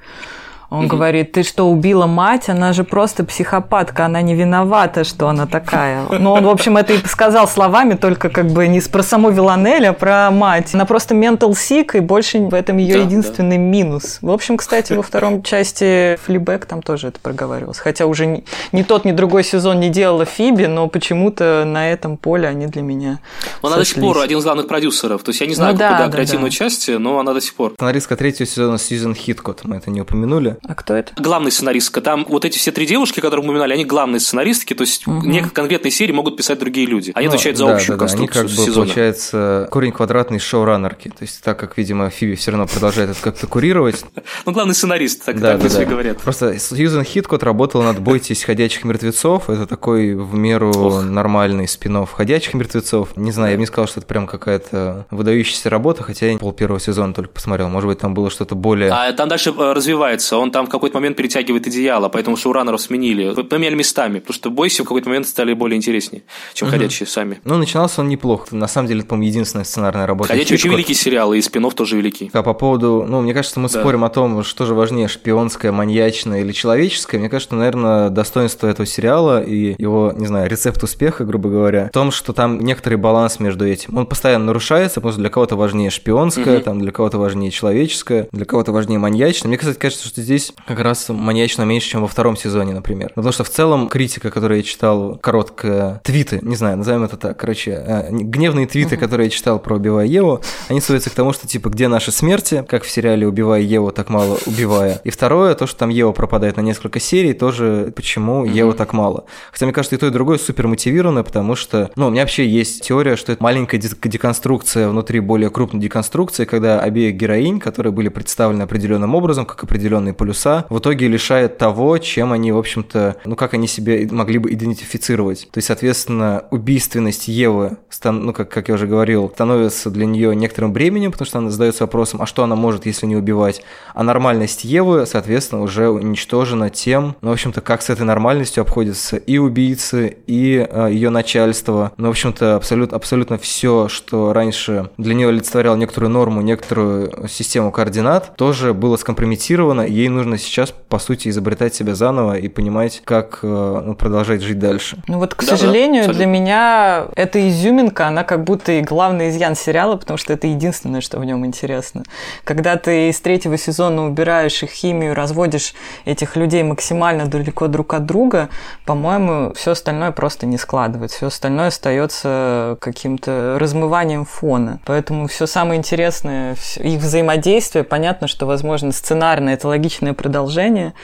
Он угу. говорит, ты что, убила мать? Она же просто психопатка, она не виновата, что она такая. Ну, он, в общем, это и сказал словами, только как бы не про саму Виланель, а про мать. Она просто mental sick, и больше в этом ее да, единственный да. минус. В общем, кстати, во втором части Флибэк там тоже это проговаривалось. Хотя уже ни, ни тот, ни другой сезон не делала Фиби, но почему-то на этом поле они для меня Но она до сих пор один из главных продюсеров. То есть я не знаю, ну, да, да, креативной да. части, но она до сих пор. Сценаристка третьего сезона Сьюзен Хиткот, мы это не упомянули. А кто это? Главная сценаристка. Там вот эти все три девушки, которые мы упоминали, они главные сценаристки, то есть угу. некие конкретные серии могут писать другие люди. Они ну, отвечают за да, общую да, конструкцию они как бы, сезона. получается, корень квадратный шоураннерки. То есть так как, видимо, Фиби все равно продолжает это как-то курировать. [laughs] Ну, главный сценарист, так, да, так да, да. говорят. Просто Сьюзен Хиткот работала над «Бойтесь ходячих мертвецов». Это такой в меру Ох. нормальный спин «Ходячих мертвецов». Не знаю, я бы не сказал, что это прям какая-то выдающаяся работа, хотя я пол первого сезона только посмотрел. Может быть, там было что-то более... А там дальше э, развивается. Он там в какой-то момент перетягивает одеяло, поэтому шоураннеров сменили. Поменяли местами, потому что бойси в какой-то момент стали более интереснее, чем угу. ходячие сами. Ну, начинался он неплохо. На самом деле, это, по-моему, единственная сценарная работа. Ходячие очень великий сериал, и спинов тоже великий. А по поводу, ну, мне кажется, мы да. спорим о том, что же важнее, шпионское, маньячное или человеческое. Мне кажется, наверное, достоинство этого сериала и его, не знаю, рецепт успеха, грубо говоря, в том, что там некоторый баланс между этим. Он постоянно нарушается, потому что для кого-то важнее шпионское, угу. там для кого-то важнее человеческое, для кого-то важнее маньячное. Мне, кстати, кажется, что здесь как раз маньячно меньше, чем во втором сезоне, например. Потому что в целом критика, которую я читал, короткая, твиты, не знаю, назовем это так, короче, э, гневные твиты, uh-huh. которые я читал про «Убивая Еву», они сводятся к тому, что, типа, где наши смерти, как в сериале «Убивая Еву, так мало убивая». И второе, то, что там Ева пропадает на несколько серий, тоже почему uh-huh. Ева так мало. Хотя, мне кажется, и то, и другое супер мотивировано, потому что, ну, у меня вообще есть теория, что это маленькая деконструкция внутри более крупной деконструкции, когда обеих героинь, которые были представлены определенным образом, как определенные полюса, в итоге лишает того, чем они, в общем-то, ну, как они себя могли бы идентифицировать. То есть, соответственно, убийственность Евы, ну, как, как я уже говорил, становится для нее некоторым бременем, потому что она задается вопросом, а что она может, если не убивать? А нормальность Евы, соответственно, уже уничтожена тем, ну, в общем-то, как с этой нормальностью обходятся и убийцы, и э, ее начальство. Ну, в общем-то, абсолютно, абсолютно все, что раньше для нее олицетворяло некоторую норму, некоторую систему координат, тоже было скомпрометировано, ей нужно сейчас, по сути, изобретать себя заново и понимать, как э, ну, продолжать жить дальше. Ну вот, к да, сожалению, да, для меня эта изюминка, она как будто и главный изъян сериала, потому что это единственное, что в нем интересно. Когда ты из третьего сезона убираешь их химию, разводишь этих людей максимально далеко друг от друга, по-моему, все остальное просто не складывается. Все остальное остается каким-то размыванием фона. Поэтому все самое интересное, их взаимодействие, понятно, что, возможно, сценарно это логичное продолжение,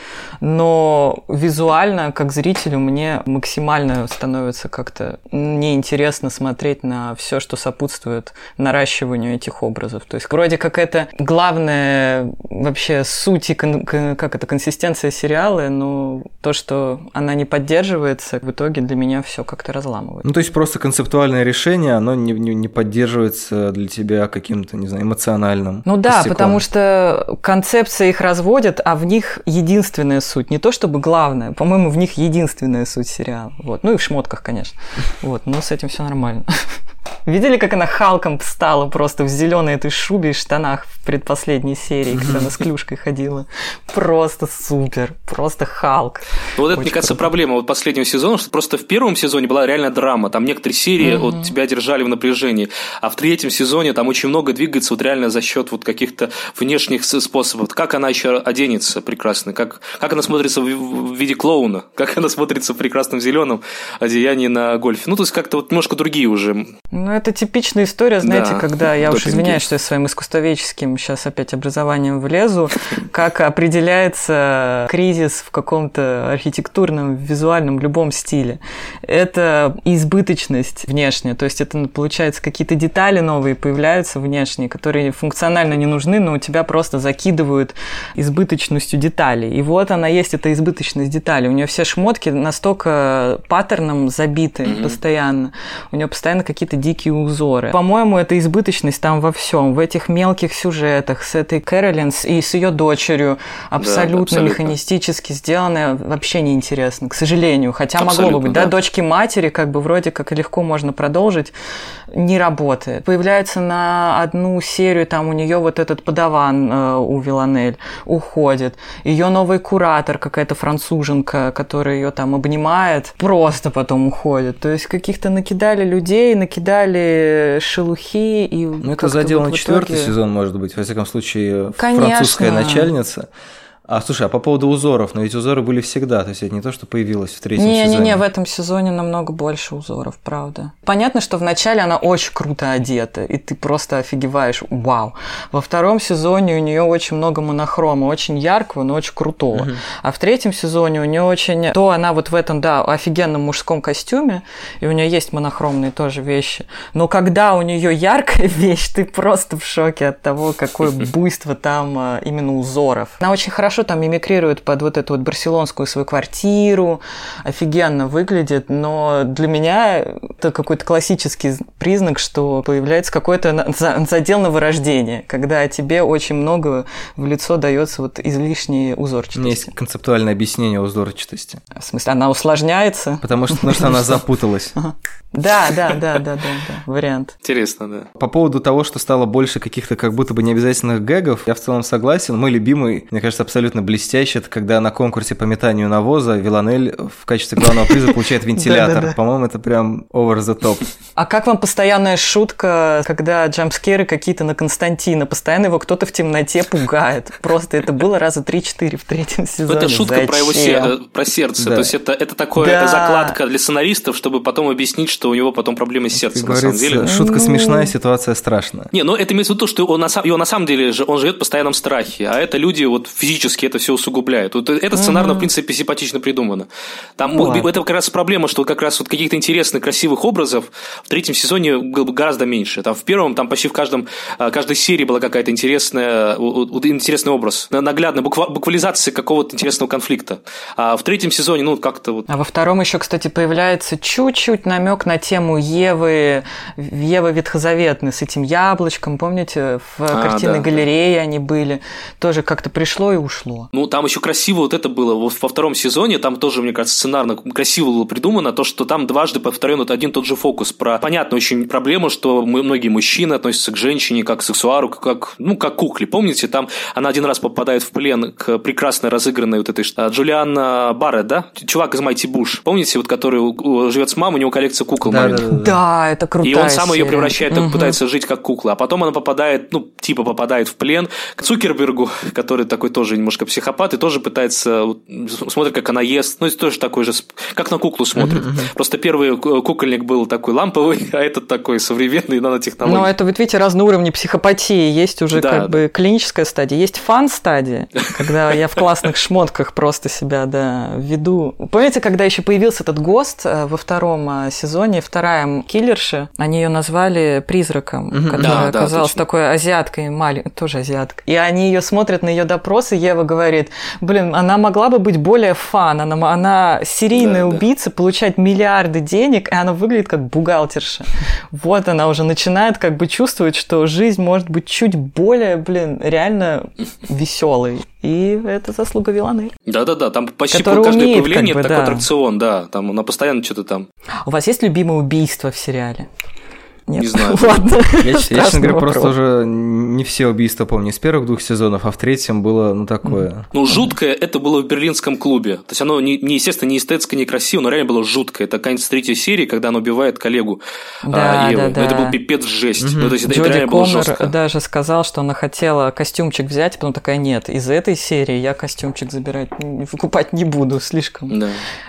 но визуально, как зрителю, мне максимально становится как-то неинтересно смотреть на все, что сопутствует наращиванию этих образов. То есть вроде как это главная вообще суть и кон- как это консистенция сериала, но то, что она не поддерживается, в итоге для меня все как-то разламывает. Ну то есть просто концептуальное решение, оно не, не, не поддерживается для тебя каким-то, не знаю, эмоциональным. Ну да, костяком. потому что концепция их разводят, а в них единственная суть. Не то чтобы главное, по-моему, в них единственная суть сериала. Вот. Ну и в шмотках, конечно. Вот. Но с этим все нормально. [laughs] Видели, как она Халком стала просто в зеленой этой шубе и штанах в предпоследней серии, когда она с клюшкой ходила? Просто супер, просто Халк. Ну, вот это, мне кажется, круто. проблема вот последнего сезона, что просто в первом сезоне была реально драма, там некоторые серии mm-hmm. вот тебя держали в напряжении, а в третьем сезоне там очень много двигается вот реально за счет вот каких-то внешних способов. Как она еще оденется прекрасно, как, как она смотрится в, в виде клоуна, как она смотрится в прекрасном зеленом одеянии на гольфе. Ну, то есть как-то вот немножко другие уже. Ну, это типичная история, знаете, да, когда, я уж извиняюсь, что я своим искусствоведческим сейчас опять образованием влезу, как определяется кризис в каком-то архитектурном, визуальном, любом стиле. Это избыточность внешняя, то есть это, получается, какие-то детали новые появляются внешние, которые функционально не нужны, но у тебя просто закидывают избыточностью деталей. И вот она есть, эта избыточность деталей. У нее все шмотки настолько паттерном забиты mm-hmm. постоянно. У нее постоянно какие-то дикие узоры. По-моему, эта избыточность там во всем, в этих мелких сюжетах, с этой Кэролинс и с ее дочерью, абсолютно, да, абсолютно. механистически сделанная, вообще неинтересно, к сожалению. Хотя абсолютно, могло бы быть, да, да дочки матери, как бы вроде как легко можно продолжить, не работает. Появляется на одну серию, там у нее вот этот подаван э, у Виланель уходит. Ее новый куратор, какая-то француженка, которая ее там обнимает, просто потом уходит. То есть каких-то накидали людей, накидали шелухи и. Ну это задел вот на четвертый итоге... сезон, может быть, во всяком случае, Конечно. французская начальница. А слушай, а по поводу узоров, но ведь узоры были всегда, то есть это не то, что появилось в третьем не, сезоне. Не-не-не, в этом сезоне намного больше узоров, правда. Понятно, что вначале она очень круто одета, и ты просто офигеваешь, вау. Во втором сезоне у нее очень много монохрома, очень яркого, но очень крутого. Угу. А в третьем сезоне у нее очень... То она вот в этом, да, офигенном мужском костюме, и у нее есть монохромные тоже вещи. Но когда у нее яркая [laughs] вещь, ты просто в шоке от того, какое буйство там а, именно узоров. Она очень хорошо хорошо там мимикрирует под вот эту вот барселонскую свою квартиру, офигенно выглядит, но для меня это какой-то классический признак, что появляется какой-то задел на вырождение, когда тебе очень много в лицо дается вот излишней узорчатости. У меня есть концептуальное объяснение узорчатости. В смысле, она усложняется? Потому что, потому что она запуталась. Да, да, да, да, да, да, вариант. Интересно, да. По поводу того, что стало больше каких-то как будто бы необязательных гэгов, я в целом согласен. Мой любимый, мне кажется, абсолютно блестящий, это когда на конкурсе по метанию навоза Виланель в качестве главного приза получает [laughs] вентилятор. По-моему, это прям over the top. А как вам постоянная шутка, когда джампскеры какие-то на Константина, постоянно его кто-то в темноте пугает? Просто это было раза 3-4 в третьем сезоне. Это шутка про его про сердце. То есть это, это такое закладка для сценаристов, чтобы потом объяснить, что у него потом проблемы с сердцем, как на самом деле. Шутка ну. смешная, ситуация страшная. Не, но это имеется в виду, что он на, его на самом деле он живет в постоянном страхе, а это люди вот физически это все усугубляют. Вот это сценарно, в принципе, симпатично придумано. Там ну, это как раз проблема, что как раз вот каких-то интересных, красивых образов в третьем сезоне гораздо меньше. Там в первом, там почти в каждом, а, каждой серии была какая-то интересная, интересный образ, наглядная буквализация какого-то интересного конфликта. А в третьем сезоне, ну, как-то вот... А во втором еще, кстати, появляется чуть-чуть намек на тему Евы, Ева Ветхозаветной с этим яблочком, помните, в а, картинной да, галерее да. они были, тоже как-то пришло и ушло. Ну, там еще красиво вот это было во, во втором сезоне, там тоже, мне кажется, сценарно красиво было придумано, то, что там дважды повторен вот один тот же фокус про, понятно, очень проблему, что мы, многие мужчины относятся к женщине как к сексуару, как, ну, как к кукле. Помните, там она один раз попадает в плен к прекрасно разыгранной вот этой Джулиан Барретт, да? Чувак из Майти Буш. Помните, вот который живет с мамой, у него коллекция кукол да, да, да, да, это круто. И он сам ее превращает, угу. пытается жить как кукла. А потом она попадает, ну, типа попадает в плен к Цукербергу, [laughs] который такой тоже немножко психопат, и тоже пытается, смотрит, как она ест. Ну, это тоже такой же, как на куклу смотрит. Угу, Просто первый кукольник был такой ламповый, [laughs] а этот такой современный. Ну, это, вот видите, разные уровни психопатии. Есть уже да. как бы клиническая стадия, есть фан-стадия, [laughs] когда я в классных шмотках просто себя, да, веду. Помните, когда еще появился этот ГОСТ э, во втором э, сезоне, вторая киллерша, они ее назвали призраком, угу. которая да, оказалась да, такой азиаткой, маленькой, тоже азиатка. И они ее смотрят на ее допросы, Ева говорит, блин, она могла бы быть более фан, она, она серийная да, убийца, да. получать миллиарды денег, и она выглядит как бухгалтерша. Вот она уже начинает как бы чувствовать, что жизнь может быть чуть более, блин, реально веселой. И это заслуга Виланы. Да-да-да, там почти каждое умеет, появление как бы, такой да. аттракцион, да, там она постоянно что-то там. У вас есть любимое убийство в сериале? Нет. Не знаю. [laughs] Ладно. Я, я честно [laughs] говоря, просто уже не все убийства помню из первых двух сезонов, а в третьем было, ну, такое. Ну, жуткое это было в берлинском клубе. То есть оно, не, не естественно, не эстетское, не красиво, но реально было жуткое. Это конец третьей серии, когда она убивает коллегу да, а, Еву. Да, да. Это был пипец жесть. Угу. Ну, то есть Джоди это реально Коннор было жестко. даже сказал, что она хотела костюмчик взять, потом такая, нет, из этой серии я костюмчик забирать, выкупать не буду, слишком. Да.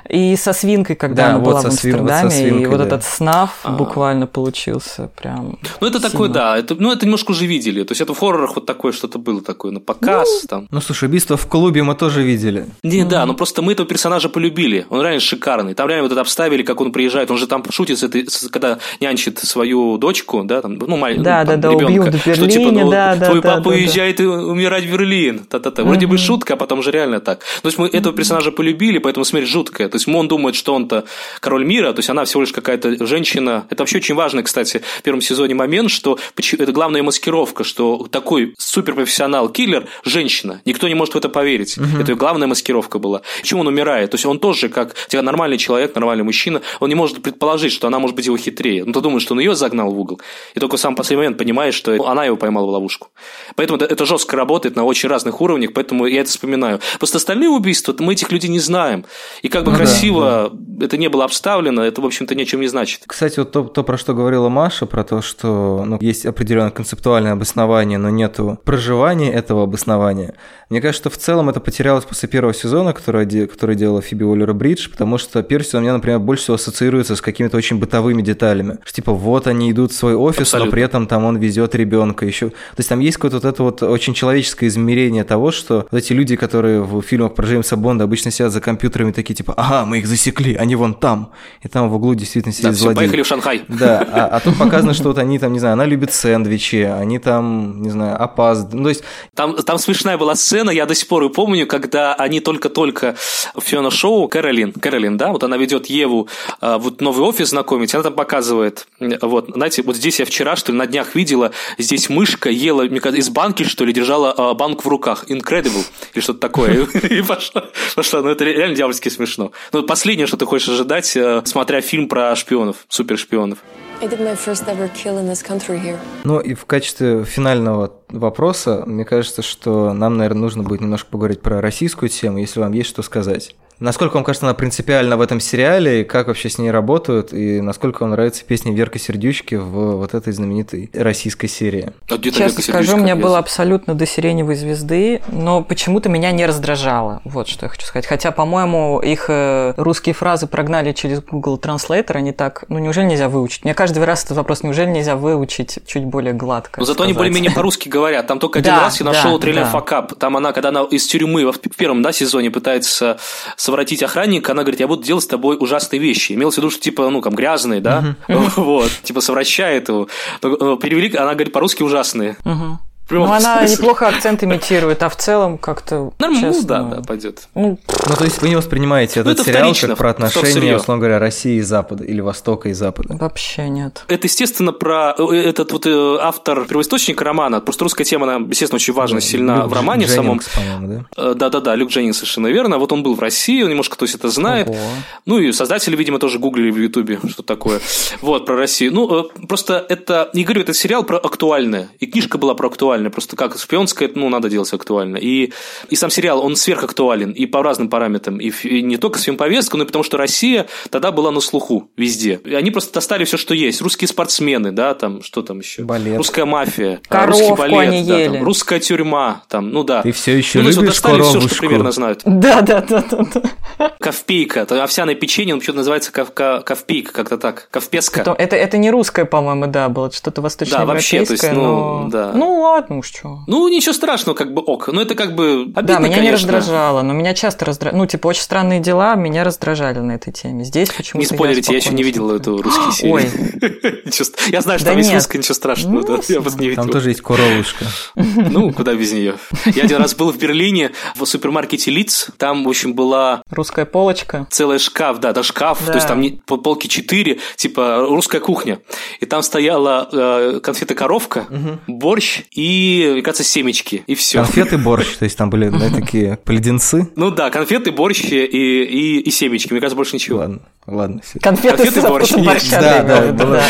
И со свинкой, когда да, она вот была в Амстердаме, вот свинкой, и вот да. этот снаф а. буквально получился. Нравится прям. Ну, это сильно. такое, да. Это, ну, это немножко уже видели. То есть это в хоррорах вот такое что-то было такое, на показ там. Ну, слушай, убийство в клубе мы тоже видели. Не, да, но просто мы этого персонажа полюбили. Он реально шикарный. Там реально вот это обставили, как он приезжает. Он же там шутит, с этой, с- когда нянчит свою дочку, да, там, ну, маленькую, Да, да, да, убьют в что типа, Берлине, ну, да, да, твой да, папа да, да. уезжает и умирать в Берлин. Та-та-та. Вроде бы шутка, а потом же реально так. То есть мы этого персонажа полюбили, поэтому смерть жуткая. То есть он думает, что он-то король мира, то есть она всего лишь какая-то женщина. Это вообще очень важный, кстати, в первом сезоне момент, что это главная маскировка, что такой суперпрофессионал-киллер – женщина. Никто не может в это поверить. Это ее главная маскировка была. Почему он умирает? То есть он тоже, как нормальный человек, нормальный мужчина, он не может предположить, что она может быть его хитрее. Ну, ты думаешь, что он ее загнал в угол. И только в самый последний момент понимаешь, что она его поймала в ловушку. Поэтому это, это жестко работает на очень разных уровнях, поэтому я это вспоминаю. Просто остальные убийства, мы этих людей не знаем. И как бы Ну да, красиво это не было обставлено, это, в общем-то, ни о чем не значит. Кстати, вот то, то, про что говорила Маша, про то, что ну, есть определенное концептуальное обоснование, но нету проживания этого обоснования. Мне кажется, что в целом это потерялось после первого сезона, который, который делала Фиби Уоллер Бридж, потому что первый сезон у меня, например, больше всего ассоциируется с какими-то очень бытовыми деталями. Что, типа, вот они идут в свой офис, Абсолютно. но при этом там он везет ребенка еще. То есть там есть какое-то вот это вот очень человеческое измерение того, что вот эти люди, которые в фильмах про Джеймса Бонда обычно сидят за компьютерами, такие типа, ага, мы их засекли, они вон там. И там в углу действительно Да, сидит все, поехали в Шанхай. Да, а, а тут [laughs] показано, что вот они там, не знаю, она любит сэндвичи, они там, не знаю, опаздывают. Ну, то есть, Там, там смешная была сцена, я до сих пор ее помню, когда они только-только в Фиона Шоу, Кэролин, Кэролин, да, вот она ведет Еву а, вот новый офис знакомить, она там показывает, вот, знаете, вот здесь я вчера, что ли, на днях видела, здесь мышка ела мне кажется, из банки, что ли, держала а, банку в руках, incredible, или что-то такое, [laughs] и пошла, пошла, ну это реально дьявольски смешно. Ну, последнее, что ты хочешь ожидать, э, смотря фильм про шпионов, супершпионов. I did my ну и в качестве финального вопроса, мне кажется, что нам, наверное, нужно будет немножко поговорить про российскую тему, если вам есть что сказать. Насколько вам кажется она принципиальна в этом сериале, и как вообще с ней работают, и насколько вам нравятся песни Верка Сердючки в вот этой знаменитой российской серии? А где-то Честно скажу, мне без. было абсолютно до сиреневой звезды, но почему-то меня не раздражало. Вот что я хочу сказать. Хотя, по-моему, их э, русские фразы прогнали через Google Translator, они так, ну неужели нельзя выучить? Мне каждый раз этот вопрос, неужели нельзя выучить чуть более гладко? Но зато они сказать? более-менее по-русски говорят. Там только один Да, раз я нашел да, трейлер да. факап. Там она, когда она из тюрьмы во- в первом да, сезоне пытается совратить охранника, она говорит, я буду делать с тобой ужасные вещи. Имелось в виду, что типа, ну, там, грязные, да? [laughs] Вот, типа, совращает его. Э, Перевели, она говорит по-русски ужасные. Мгм. Прямо Ну, она неплохо акцент имитирует, а в целом как-то Нормально, честно, да, да, пойдет. Ну, Ну, то есть вы не воспринимаете Ну, этот это сериал как про отношения, условно говоря, России и Запада, или Востока и Запада? вообще нет. Это, естественно, про э, этот вот э, автор первоисточник романа. Просто русская тема, она, естественно, очень важна, сильна Люк в романе самом. Дженнингс? Э, Да-да-да, Люк Дженнингс совершенно верно. Вот он был в России, он немножко то есть это знает. Ого. Ну и создатели, видимо, тоже гуглили в Ютубе, что такое. Вот, про Россию. Ну, э, просто это, не говорю, это сериал про актуальное. И книжка была про актуальное. Просто как шпионская, ну, надо делать актуально. И, и сам сериал, он сверхактуален. И по разным параметрам. И, и не только с фильм-повесткой, но и потому, что Россия тогда была на слуху везде. И они просто достали все, что есть. Русские спортсмены, да, там, что там еще? Балет. Русская мафия. а, Коровку русский балет, они да, ели. там, русская тюрьма, там, ну да. Ты все еще ну, то есть вот любишь достали все, что примерно знают. Да, да, да, да, да. Ковпейка, это овсяное печенье, он почему-то называется ков, ко- ковпейка, как-то так. Ковпеска. То- Это, это не русское, по-моему, да, было что-то Да, вообще, то есть, ну, но... да. Ну, ладно уж, что. Ну, ничего страшного, как бы ок. Но это как бы обидно, Да, меня не конечно. раздражало, но меня часто раздражало. Ну, типа, очень странные дела меня раздражали на этой теме. Здесь почему-то Не спойлерите, я еще не видел эту русские серии. [gasps] Ой. [laughs] Я знаю, что там есть русская, ничего страшного, Ну, да, я просто не видел. Там тоже есть коровушка. [laughs] Ну, куда без нее. Я один раз был в Берлине, в супермаркете Лиц, там, в общем, была Русская полочка. целый шкаф, да, да, шкаф, то есть там не- по- полки 4, типа русская кухня. И там стояла э, конфета-коровка, борщ и, мне кажется, семечки, и все. Конфеты борщ, то есть там были [laughs] такие поледенцы. Ну да, конфеты, борщ и, и, и семечки, мне кажется, больше ничего. Ладно, ладно. Конфеты, Конфеты со борщ. Нет, борща. да, да, в виду, было.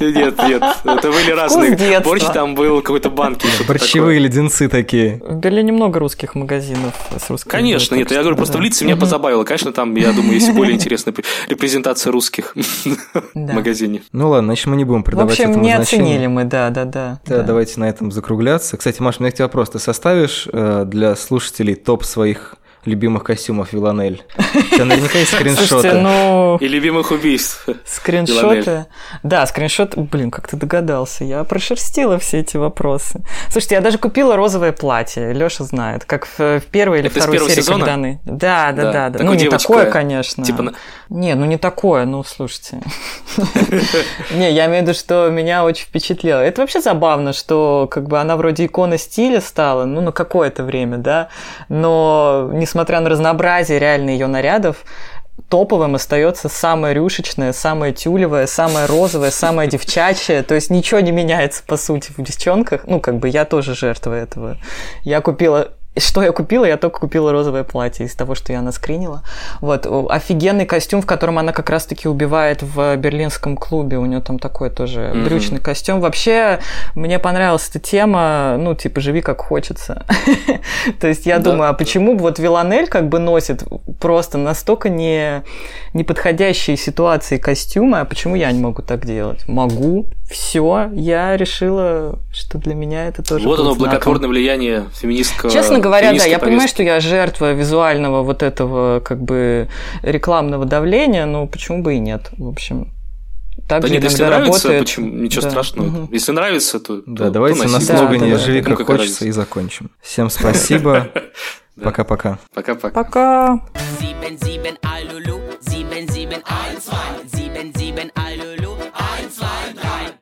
Нет, нет, это были разные. Борщ там был какой-то банки. Борщевые леденцы такие. В Берлине много русских магазинов с русскими. Конечно, нет, я говорю, просто в лице меня позабавило. Конечно, там, я думаю, есть более [laughs] интересная пр- репрезентация русских [laughs] в Да. магазине. Ну ладно, значит, мы не будем В придавать общем, этому не оценили мы, да, да, да. Да, давайте на этом закругляться. Кстати, Маш, у меня к тебе вопрос. Ты составишь э, для слушателей топ своих любимых костюмов Виланель. Это наверняка есть [laughs] скриншоты. Слушайте, ну... И любимых убийств. Скриншоты. Да, скриншот. Блин, как ты догадался. Я прошерстила все эти вопросы. Слушайте, я даже купила розовое платье. Леша знает. Как в, в первой или Это второй серии, сезона? когда они... Да, да, Да. да. Ну, не девочка, такое, конечно. типа Не, ну не такое, ну слушайте. [laughs] Не, я имею в виду, что меня очень впечатлило. Это вообще забавно, что как бы она вроде икона стиля стала, ну, на какое-то время, да, но несмотря на разнообразие реально ее нарядов, топовым остается самое рюшечное, самое тюлевое, самое розовое, самое девчачье. То есть ничего не меняется, по сути, в девчонках. Ну, как бы я тоже жертва этого. Я купила что я купила? Я только купила розовое платье из того, что я наскринила. Вот. Офигенный костюм, в котором она как раз-таки убивает в берлинском клубе. У нее там такой тоже Мгм. брючный костюм. Вообще, мне понравилась эта тема, ну, типа, живи как хочется. [laughs] То есть я Да, думаю, а почему вот Виланель как бы носит просто настолько не неподходящие ситуации костюмы, а почему я не могу так делать? Могу. Все, я решила, что для меня это тоже Вот оно, знаком. благотворное влияние феминистского Честно говоря, да, я понимаю, что я жертва визуального вот этого как бы рекламного давления, но почему бы и нет, в общем. Так Да же нет, если нравится, работает. почему? Ничего Да. страшного. Мгм. Если нравится, то Да, то- давайте то на слогане Да, да, «Живи да. как Ну, какая хочется» разница. и закончим. Всем спасибо. [laughs] Пока-пока. Пока-пока. Пока. Sieben, sieben, Alulu, sieben, sieben, eins, zwei, sieben, sieben, Alulu.